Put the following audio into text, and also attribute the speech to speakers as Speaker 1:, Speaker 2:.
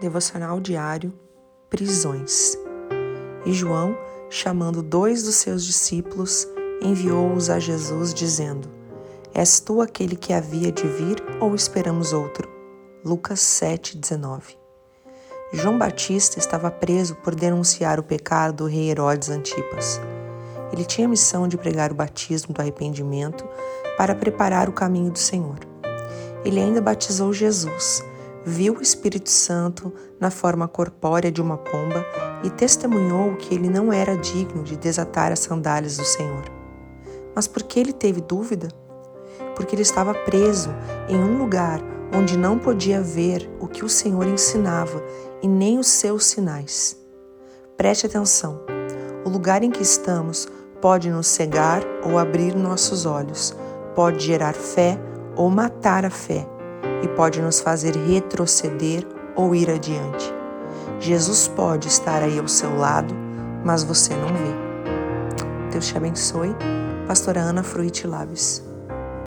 Speaker 1: Devocional diário Prisões. E João, chamando dois dos seus discípulos, enviou-os a Jesus, dizendo: És tu aquele que havia de vir ou esperamos outro? Lucas 7,19 João Batista estava preso por denunciar o pecado do rei Herodes Antipas. Ele tinha a missão de pregar o batismo do arrependimento para preparar o caminho do Senhor. Ele ainda batizou Jesus viu o Espírito Santo na forma corpórea de uma pomba e testemunhou que ele não era digno de desatar as sandálias do Senhor. Mas por que ele teve dúvida? Porque ele estava preso em um lugar onde não podia ver o que o Senhor ensinava e nem os seus sinais. Preste atenção: o lugar em que estamos pode nos cegar ou abrir nossos olhos, pode gerar fé ou matar a fé e pode nos fazer retroceder ou ir adiante. Jesus pode estar aí ao seu lado, mas você não vê. Deus te abençoe. Pastora Ana Fruit Labs.